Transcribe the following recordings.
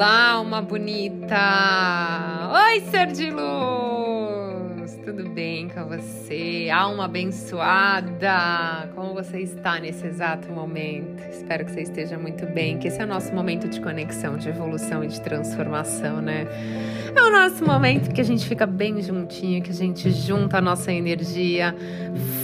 Olá, alma bonita! Oi, ser de luz! Tudo bem com você? Alma abençoada! Como você está nesse exato momento? Espero que você esteja muito bem, que esse é o nosso momento de conexão, de evolução e de transformação, né? É o nosso momento que a gente fica bem juntinho, que a gente junta a nossa energia,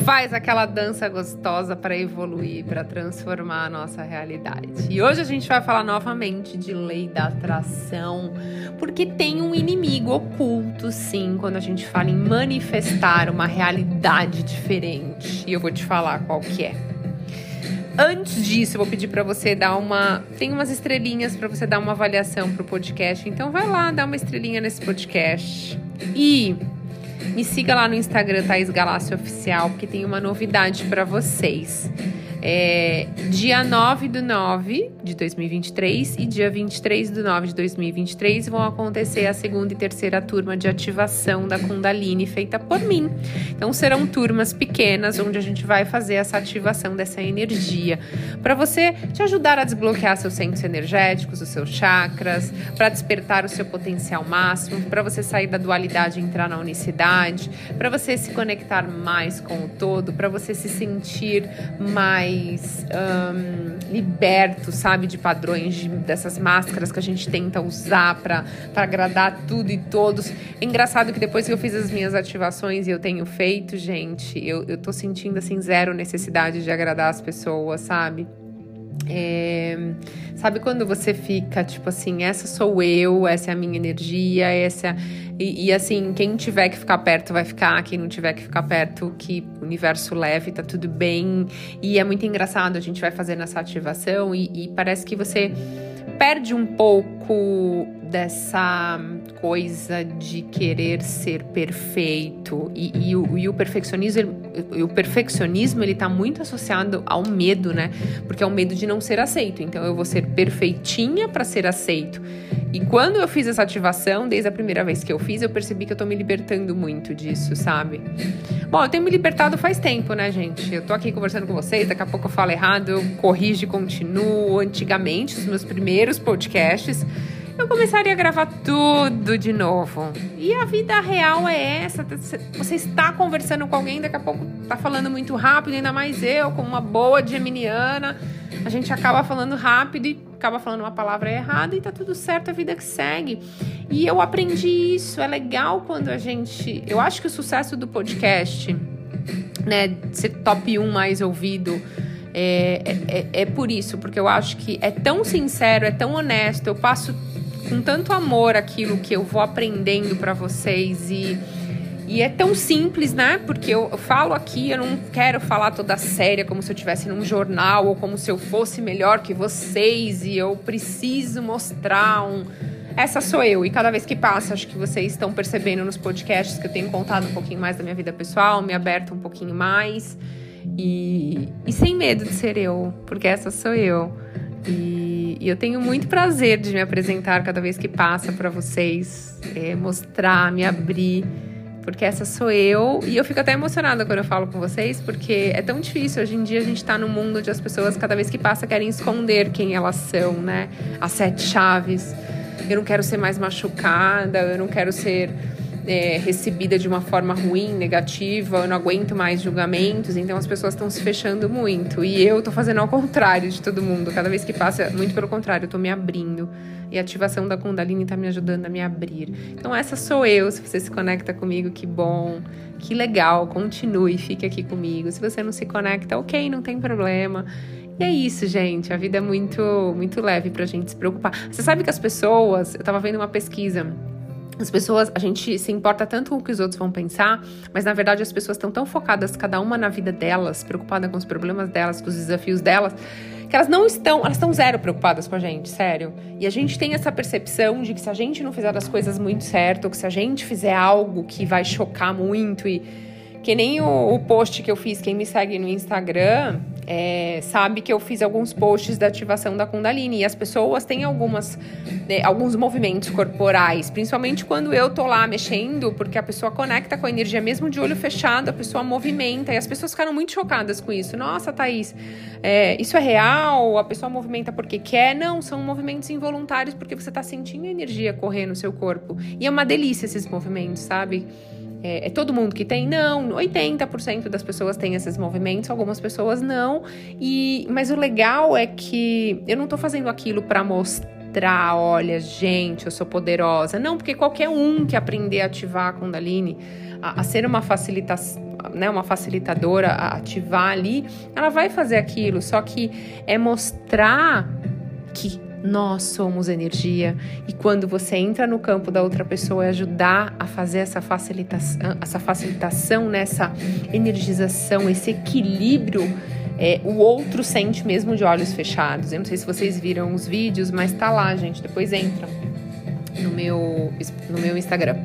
faz aquela dança gostosa para evoluir, para transformar a nossa realidade. E hoje a gente vai falar novamente de lei da atração, porque tem um inimigo oculto, sim, quando a gente fala em manifestar uma realidade diferente. E eu vou te falar qual que é. Antes disso, eu vou pedir para você dar uma. Tem umas estrelinhas para você dar uma avaliação pro podcast. Então vai lá, dá uma estrelinha nesse podcast. E me siga lá no Instagram, Thaís Galácio Oficial, porque tem uma novidade para vocês. É, dia 9 do 9 de 2023 e dia 23 do 9 de 2023 vão acontecer a segunda e terceira turma de ativação da Kundalini feita por mim. Então serão turmas pequenas onde a gente vai fazer essa ativação dessa energia para você te ajudar a desbloquear seus centros energéticos, os seus chakras, para despertar o seu potencial máximo, para você sair da dualidade e entrar na unicidade, para você se conectar mais com o todo, para você se sentir mais mais um, liberto, sabe, de padrões, de, dessas máscaras que a gente tenta usar para agradar tudo e todos. É engraçado que depois que eu fiz as minhas ativações e eu tenho feito, gente, eu, eu tô sentindo assim zero necessidade de agradar as pessoas, sabe? É, sabe quando você fica tipo assim, essa sou eu, essa é a minha energia, essa e, e, assim, quem tiver que ficar perto vai ficar, quem não tiver que ficar perto, que o universo leve, tá tudo bem. E é muito engraçado, a gente vai fazendo essa ativação e, e parece que você perde um pouco dessa coisa de querer ser perfeito. E, e, o, e o, perfeccionismo ele, o perfeccionismo ele está muito associado ao medo né? Porque é o medo de não ser aceito. Então eu vou ser perfeitinha para ser aceito. E quando eu fiz essa ativação desde a primeira vez que eu fiz eu percebi que eu tô me libertando muito disso sabe? Bom eu tenho me libertado faz tempo né gente? Eu tô aqui conversando com vocês daqui a pouco eu falo errado eu corrijo e continuo. Antigamente os meus primeiros podcasts eu começaria a gravar tudo de novo. E a vida real é essa. Você está conversando com alguém, daqui a pouco está falando muito rápido, ainda mais eu, como uma boa geminiana. A gente acaba falando rápido e acaba falando uma palavra errada e tá tudo certo, a vida que segue. E eu aprendi isso. É legal quando a gente. Eu acho que o sucesso do podcast, né, ser top 1 mais ouvido. É, é, é, por isso, porque eu acho que é tão sincero, é tão honesto, eu passo com tanto amor aquilo que eu vou aprendendo para vocês e e é tão simples, né? Porque eu, falo aqui, eu não quero falar toda séria como se eu estivesse num jornal ou como se eu fosse melhor que vocês e eu preciso mostrar um. Essa sou eu. E cada vez que passa, acho que vocês estão percebendo nos podcasts que eu tenho contado um pouquinho mais da minha vida pessoal, me aberto um pouquinho mais. E, e sem medo de ser eu, porque essa sou eu. E e, eu tenho muito prazer de me apresentar cada vez que passa para vocês, é, mostrar, me abrir, porque essa sou eu. E eu fico até emocionada quando eu falo com vocês, porque é tão difícil. Hoje em dia a gente está num mundo onde as pessoas, cada vez que passa, querem esconder quem elas são, né? As sete chaves. Eu não quero ser mais machucada, eu não quero ser é, recebida de uma forma ruim, negativa, eu não aguento mais julgamentos, então as pessoas estão se fechando muito. E eu tô fazendo ao contrário de todo mundo. Cada vez que passa, muito pelo contrário, eu tô me abrindo. E a ativação da Kundalini tá me ajudando a me abrir. Então essa sou eu, se você se conecta comigo, que bom. Que legal, continue, fique aqui comigo. Se você não se conecta, ok, não tem problema. E é isso, gente. A vida é muito, muito leve pra gente se preocupar. Você sabe que as pessoas. Eu tava vendo uma pesquisa as pessoas, a gente se importa tanto com o que os outros vão pensar, mas na verdade as pessoas estão tão focadas, cada uma na vida delas, preocupada com os problemas delas, com os desafios delas, que elas não estão, elas estão zero preocupadas com a gente, sério. E a gente tem essa percepção de que se a gente não fizer as coisas muito certo, ou que se a gente fizer algo que vai chocar muito e que nem o, o post que eu fiz, quem me segue no Instagram é, sabe que eu fiz alguns posts da ativação da Kundalini. E as pessoas têm algumas, né, alguns movimentos corporais, principalmente quando eu tô lá mexendo, porque a pessoa conecta com a energia, mesmo de olho fechado, a pessoa movimenta. E as pessoas ficaram muito chocadas com isso. Nossa, Thaís, é, isso é real? A pessoa movimenta porque quer? Não, são movimentos involuntários porque você tá sentindo a energia correr no seu corpo. E é uma delícia esses movimentos, sabe? É, é, todo mundo que tem? Não, 80% das pessoas têm esses movimentos, algumas pessoas não. E, mas o legal é que eu não tô fazendo aquilo para mostrar, olha, gente, eu sou poderosa. Não, porque qualquer um que aprender a ativar a Kundalini, a, a ser uma facilitação, né, uma facilitadora, a ativar ali, ela vai fazer aquilo. Só que é mostrar que nós somos energia e quando você entra no campo da outra pessoa é ajudar a fazer essa facilitação, essa facilitação nessa energização, esse equilíbrio. É, o outro sente mesmo de olhos fechados. Eu não sei se vocês viram os vídeos, mas tá lá, gente. Depois entra no meu, no meu Instagram.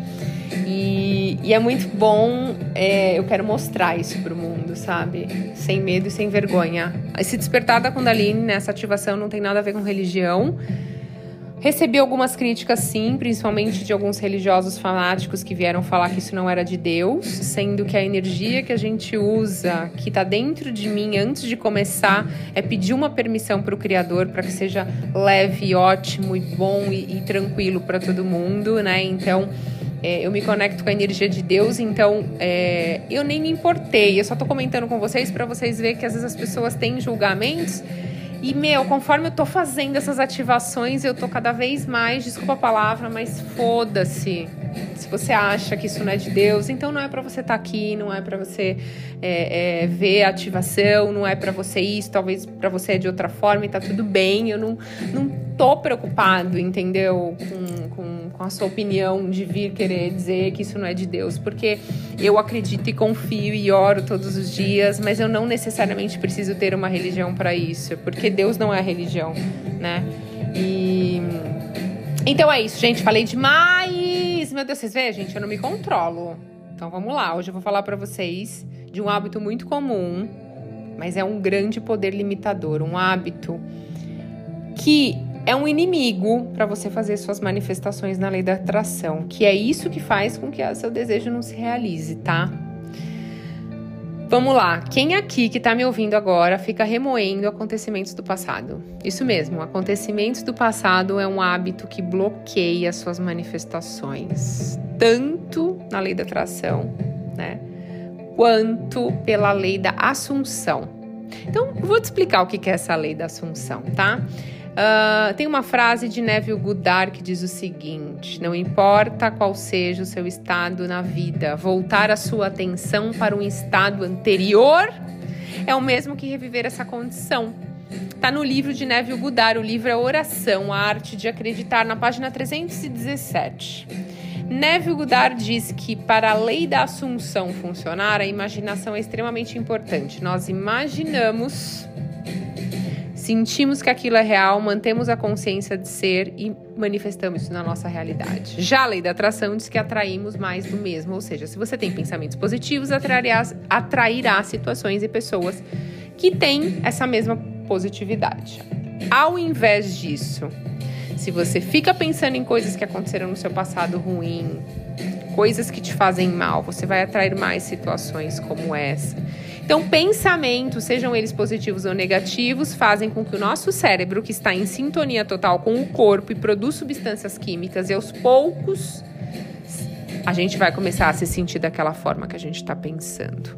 E, e é muito bom, é, eu quero mostrar isso pro mundo, sabe? Sem medo e sem vergonha. Esse despertar da Kundalini, nessa ativação, não tem nada a ver com religião. Recebi algumas críticas, sim, principalmente de alguns religiosos fanáticos que vieram falar que isso não era de Deus, sendo que a energia que a gente usa, que está dentro de mim antes de começar, é pedir uma permissão para o Criador para que seja leve, ótimo e bom e, e tranquilo para todo mundo, né? Então. É, eu me conecto com a energia de Deus, então é, eu nem me importei. Eu só tô comentando com vocês para vocês verem que às vezes as pessoas têm julgamentos e, meu, conforme eu tô fazendo essas ativações, eu tô cada vez mais, desculpa a palavra, mas foda-se. Se você acha que isso não é de Deus, então não é para você estar tá aqui, não é para você é, é, ver a ativação, não é para você isso, talvez para você é de outra forma e tá tudo bem. Eu não, não tô preocupado, entendeu? Com, com, com a sua opinião de vir querer dizer que isso não é de Deus, porque eu acredito e confio e oro todos os dias, mas eu não necessariamente preciso ter uma religião para isso, porque Deus não é religião, né? E então é isso, gente. Falei demais. Meu Deus, vocês veem, gente, eu não me controlo. Então vamos lá. Hoje eu vou falar para vocês de um hábito muito comum, mas é um grande poder limitador, um hábito que é um inimigo para você fazer suas manifestações na lei da atração, que é isso que faz com que o seu desejo não se realize, tá? Vamos lá, quem aqui que está me ouvindo agora fica remoendo acontecimentos do passado? Isso mesmo, acontecimentos do passado é um hábito que bloqueia suas manifestações, tanto na lei da atração, né, quanto pela lei da assunção. Então, vou te explicar o que é essa lei da assunção, tá? Uh, tem uma frase de Neville Goddard que diz o seguinte: Não importa qual seja o seu estado na vida, voltar a sua atenção para um estado anterior é o mesmo que reviver essa condição. Está no livro de Neville Goddard, o livro é Oração, a Arte de Acreditar, na página 317. Neville Goddard diz que para a lei da assunção funcionar, a imaginação é extremamente importante. Nós imaginamos Sentimos que aquilo é real, mantemos a consciência de ser e manifestamos isso na nossa realidade. Já a lei da atração diz que atraímos mais do mesmo, ou seja, se você tem pensamentos positivos, atrairá, atrairá situações e pessoas que têm essa mesma positividade. Ao invés disso, se você fica pensando em coisas que aconteceram no seu passado ruim, coisas que te fazem mal, você vai atrair mais situações como essa. Então, pensamentos, sejam eles positivos ou negativos, fazem com que o nosso cérebro, que está em sintonia total com o corpo e produz substâncias químicas, e aos poucos a gente vai começar a se sentir daquela forma que a gente está pensando.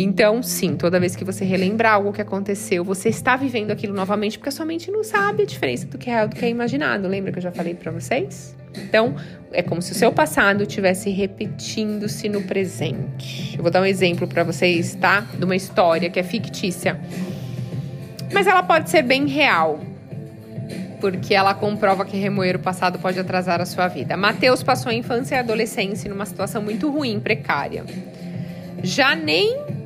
Então, sim, toda vez que você relembrar algo que aconteceu, você está vivendo aquilo novamente, porque a sua mente não sabe a diferença do que é real do que é imaginado. Lembra que eu já falei para vocês? Então, é como se o seu passado estivesse repetindo-se no presente. Eu vou dar um exemplo para vocês, tá? De uma história que é fictícia. Mas ela pode ser bem real. Porque ela comprova que remoer o passado pode atrasar a sua vida. Mateus passou a infância e a adolescência numa situação muito ruim, precária. Já nem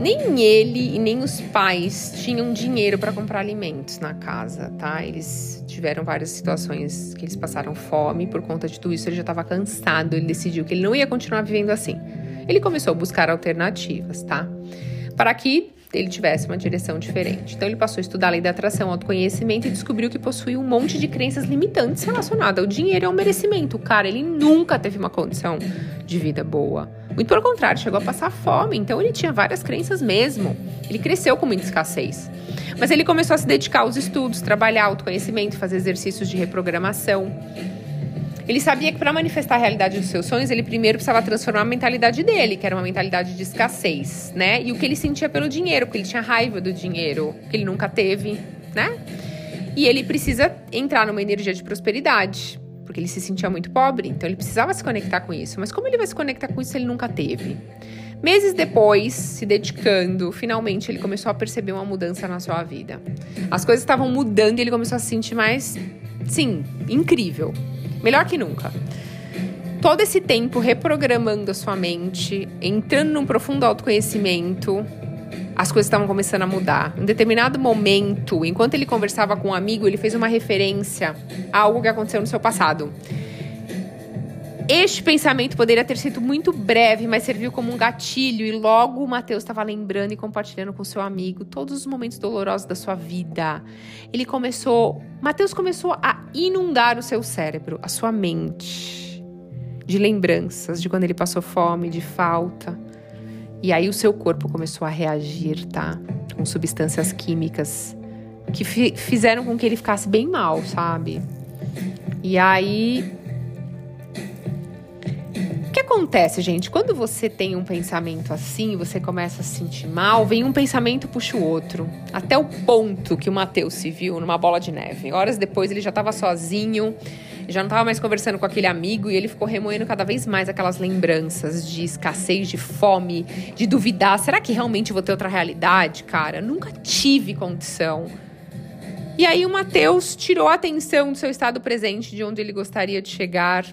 nem ele e nem os pais tinham dinheiro para comprar alimentos na casa, tá? Eles tiveram várias situações que eles passaram fome por conta de tudo isso. Ele já estava cansado, ele decidiu que ele não ia continuar vivendo assim. Ele começou a buscar alternativas, tá? Para que ele tivesse uma direção diferente. Então ele passou a estudar a lei da atração, autoconhecimento e descobriu que possuía um monte de crenças limitantes relacionadas ao dinheiro e ao merecimento. Cara, ele nunca teve uma condição de vida boa. Muito pelo contrário, chegou a passar fome, então ele tinha várias crenças mesmo. Ele cresceu com muita escassez. Mas ele começou a se dedicar aos estudos, trabalhar autoconhecimento, fazer exercícios de reprogramação. Ele sabia que para manifestar a realidade dos seus sonhos, ele primeiro precisava transformar a mentalidade dele, que era uma mentalidade de escassez, né? E o que ele sentia pelo dinheiro, porque ele tinha raiva do dinheiro, que ele nunca teve, né? E ele precisa entrar numa energia de prosperidade, porque ele se sentia muito pobre, então ele precisava se conectar com isso. Mas como ele vai se conectar com isso se ele nunca teve? Meses depois, se dedicando, finalmente ele começou a perceber uma mudança na sua vida. As coisas estavam mudando e ele começou a se sentir mais, sim, incrível. Melhor que nunca. Todo esse tempo reprogramando a sua mente, entrando num profundo autoconhecimento, as coisas estavam começando a mudar. Em determinado momento, enquanto ele conversava com um amigo, ele fez uma referência a algo que aconteceu no seu passado. Este pensamento poderia ter sido muito breve, mas serviu como um gatilho, e logo o Mateus estava lembrando e compartilhando com seu amigo todos os momentos dolorosos da sua vida. Ele começou. Mateus começou a inundar o seu cérebro, a sua mente, de lembranças de quando ele passou fome, de falta. E aí o seu corpo começou a reagir, tá? Com substâncias químicas que fizeram com que ele ficasse bem mal, sabe? E aí acontece, gente? Quando você tem um pensamento assim, você começa a se sentir mal, vem um pensamento puxa o outro. Até o ponto que o Matheus se viu numa bola de neve. Horas depois ele já estava sozinho, já não estava mais conversando com aquele amigo e ele ficou remoendo cada vez mais aquelas lembranças de escassez, de fome, de duvidar: será que realmente vou ter outra realidade, cara? Nunca tive condição. E aí o Matheus tirou a atenção do seu estado presente, de onde ele gostaria de chegar,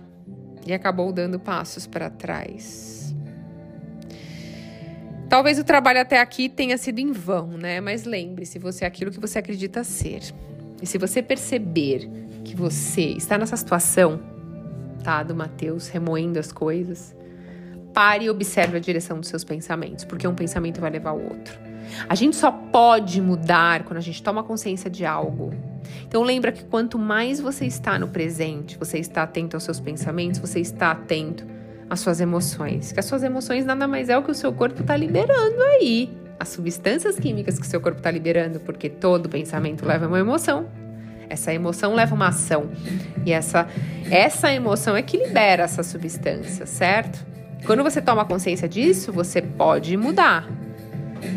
e acabou dando passos para trás. Talvez o trabalho até aqui tenha sido em vão, né? Mas lembre-se, você é aquilo que você acredita ser. E se você perceber que você está nessa situação, tá, do Mateus remoendo as coisas, pare e observe a direção dos seus pensamentos, porque um pensamento vai levar ao outro. A gente só pode mudar quando a gente toma consciência de algo. Então lembra que quanto mais você está no presente, você está atento aos seus pensamentos, você está atento às suas emoções. Que as suas emoções nada mais é o que o seu corpo está liberando aí. As substâncias químicas que o seu corpo está liberando, porque todo pensamento leva uma emoção. Essa emoção leva uma ação. E essa, essa emoção é que libera essa substância, certo? Quando você toma consciência disso, você pode mudar.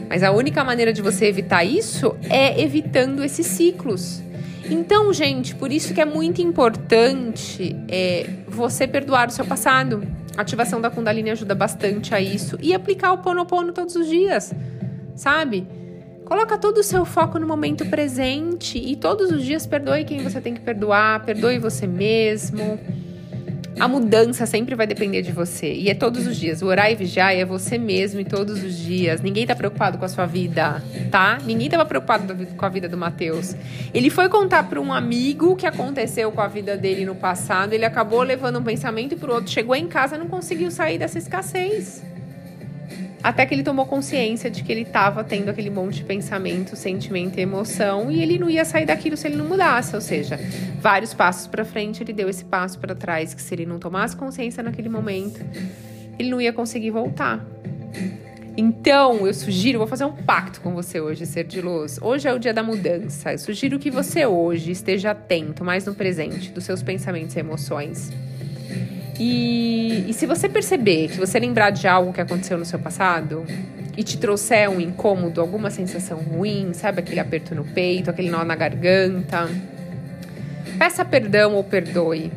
Mas a única maneira de você evitar isso é evitando esses ciclos. Então, gente, por isso que é muito importante é, você perdoar o seu passado. A ativação da Kundalini ajuda bastante a isso. E aplicar o Ponopono todos os dias, sabe? Coloca todo o seu foco no momento presente e todos os dias perdoe quem você tem que perdoar, perdoe você mesmo. A mudança sempre vai depender de você. E é todos os dias. O orar e vigiar é você mesmo e todos os dias. Ninguém tá preocupado com a sua vida, tá? Ninguém tava preocupado com a vida do Matheus. Ele foi contar para um amigo o que aconteceu com a vida dele no passado. Ele acabou levando um pensamento pro outro. Chegou em casa não conseguiu sair dessa escassez. Até que ele tomou consciência de que ele estava tendo aquele monte de pensamento, sentimento e emoção e ele não ia sair daquilo se ele não mudasse. Ou seja, vários passos para frente, ele deu esse passo para trás que se ele não tomasse consciência naquele momento, ele não ia conseguir voltar. Então, eu sugiro, vou fazer um pacto com você hoje, ser de luz. Hoje é o dia da mudança. Eu sugiro que você hoje esteja atento mais no presente dos seus pensamentos e emoções e, e se você perceber que você lembrar de algo que aconteceu no seu passado e te trouxer um incômodo, alguma sensação ruim, sabe aquele aperto no peito, aquele nó na garganta, peça perdão ou perdoe.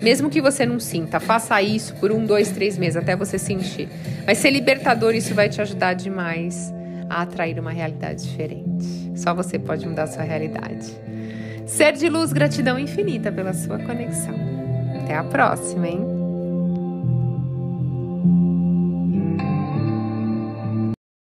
Mesmo que você não sinta, faça isso por um, dois, três meses até você sentir. Vai ser libertador, isso vai te ajudar demais a atrair uma realidade diferente. Só você pode mudar a sua realidade. Ser de luz, gratidão infinita pela sua conexão. Até a próxima, hein?